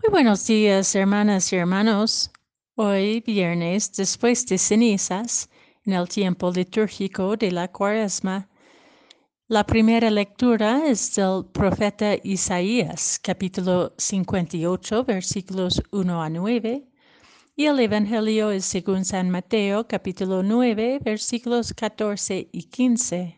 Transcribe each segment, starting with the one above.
Muy buenos días, hermanas y hermanos. Hoy, viernes, después de cenizas, en el tiempo litúrgico de la cuaresma, la primera lectura es del profeta Isaías, capítulo 58, versículos 1 a 9, y el Evangelio es según San Mateo, capítulo 9, versículos 14 y 15.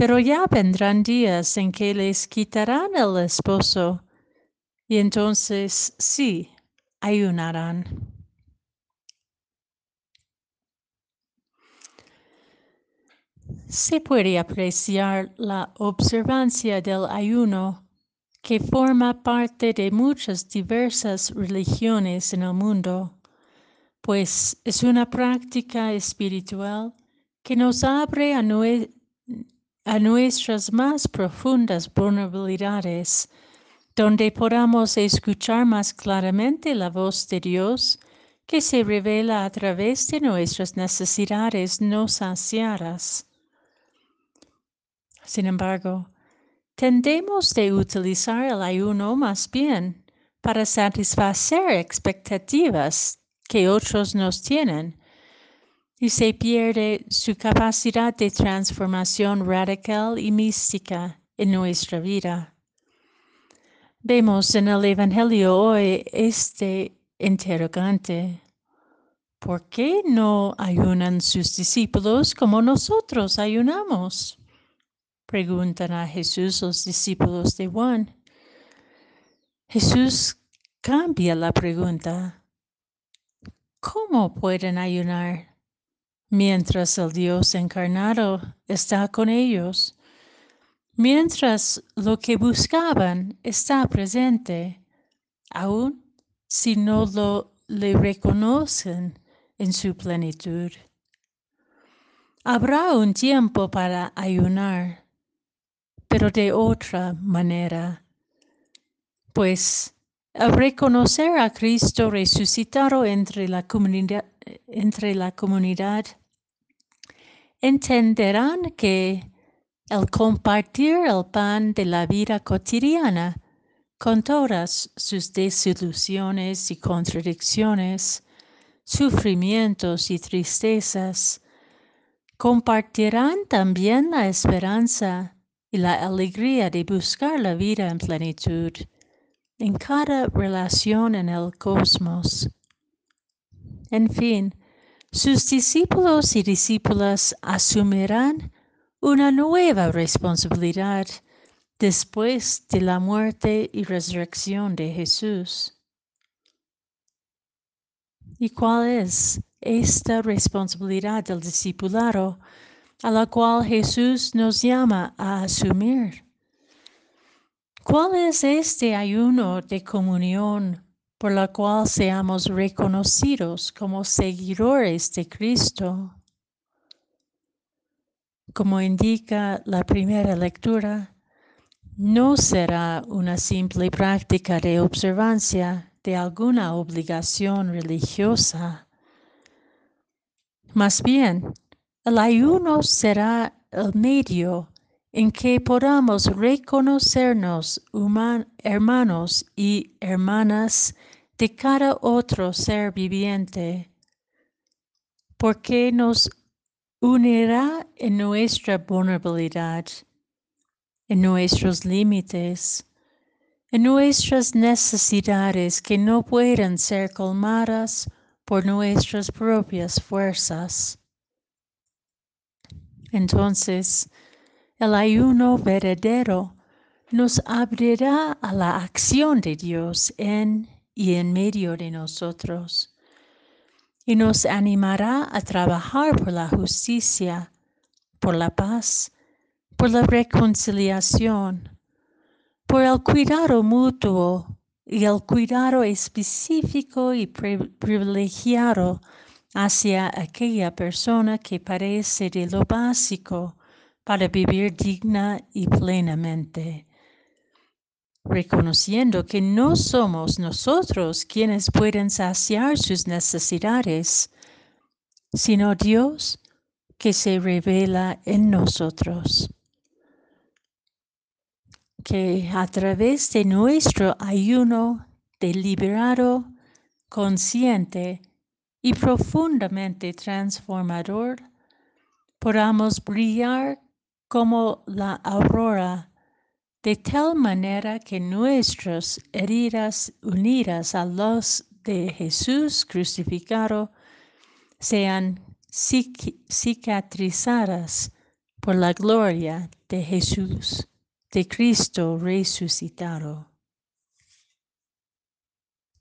Pero ya vendrán días en que les quitarán el esposo y entonces sí, ayunarán. Se puede apreciar la observancia del ayuno que forma parte de muchas diversas religiones en el mundo, pues es una práctica espiritual que nos abre a, a nuestras más profundas vulnerabilidades, donde podamos escuchar más claramente la voz de Dios que se revela a través de nuestras necesidades no saciadas. Sin embargo, tendemos de utilizar el ayuno más bien para satisfacer expectativas que otros nos tienen y se pierde su capacidad de transformación radical y mística en nuestra vida. Vemos en el Evangelio hoy este interrogante. ¿Por qué no ayunan sus discípulos como nosotros ayunamos? Preguntan a Jesús los discípulos de Juan. Jesús cambia la pregunta. ¿Cómo pueden ayunar mientras el Dios encarnado está con ellos, mientras lo que buscaban está presente, aun si no lo le reconocen en su plenitud. Habrá un tiempo para ayunar, pero de otra manera, pues al reconocer a Cristo resucitado entre la comunidad, entre la comunidad entenderán que el compartir el pan de la vida cotidiana con todas sus desilusiones y contradicciones, sufrimientos y tristezas, compartirán también la esperanza y la alegría de buscar la vida en plenitud en cada relación en el cosmos. En fin, sus discípulos y discípulas asumirán una nueva responsabilidad después de la muerte y resurrección de Jesús. ¿Y cuál es esta responsabilidad del discipulado a la cual Jesús nos llama a asumir? ¿Cuál es este ayuno de comunión por la cual seamos reconocidos como seguidores de Cristo. Como indica la primera lectura, no será una simple práctica de observancia de alguna obligación religiosa. Más bien, el ayuno será el medio en que podamos reconocernos hermanos y hermanas de cada otro ser viviente, porque nos unirá en nuestra vulnerabilidad, en nuestros límites, en nuestras necesidades que no pueden ser colmadas por nuestras propias fuerzas. Entonces, el ayuno verdadero nos abrirá a la acción de Dios en y en medio de nosotros y nos animará a trabajar por la justicia, por la paz, por la reconciliación, por el cuidado mutuo y el cuidado específico y privilegiado hacia aquella persona que parece de lo básico para vivir digna y plenamente, reconociendo que no somos nosotros quienes pueden saciar sus necesidades, sino Dios que se revela en nosotros. Que a través de nuestro ayuno deliberado, consciente y profundamente transformador, podamos brillar como la aurora, de tal manera que nuestras heridas unidas a los de Jesús crucificado sean cicatrizadas por la gloria de Jesús, de Cristo resucitado.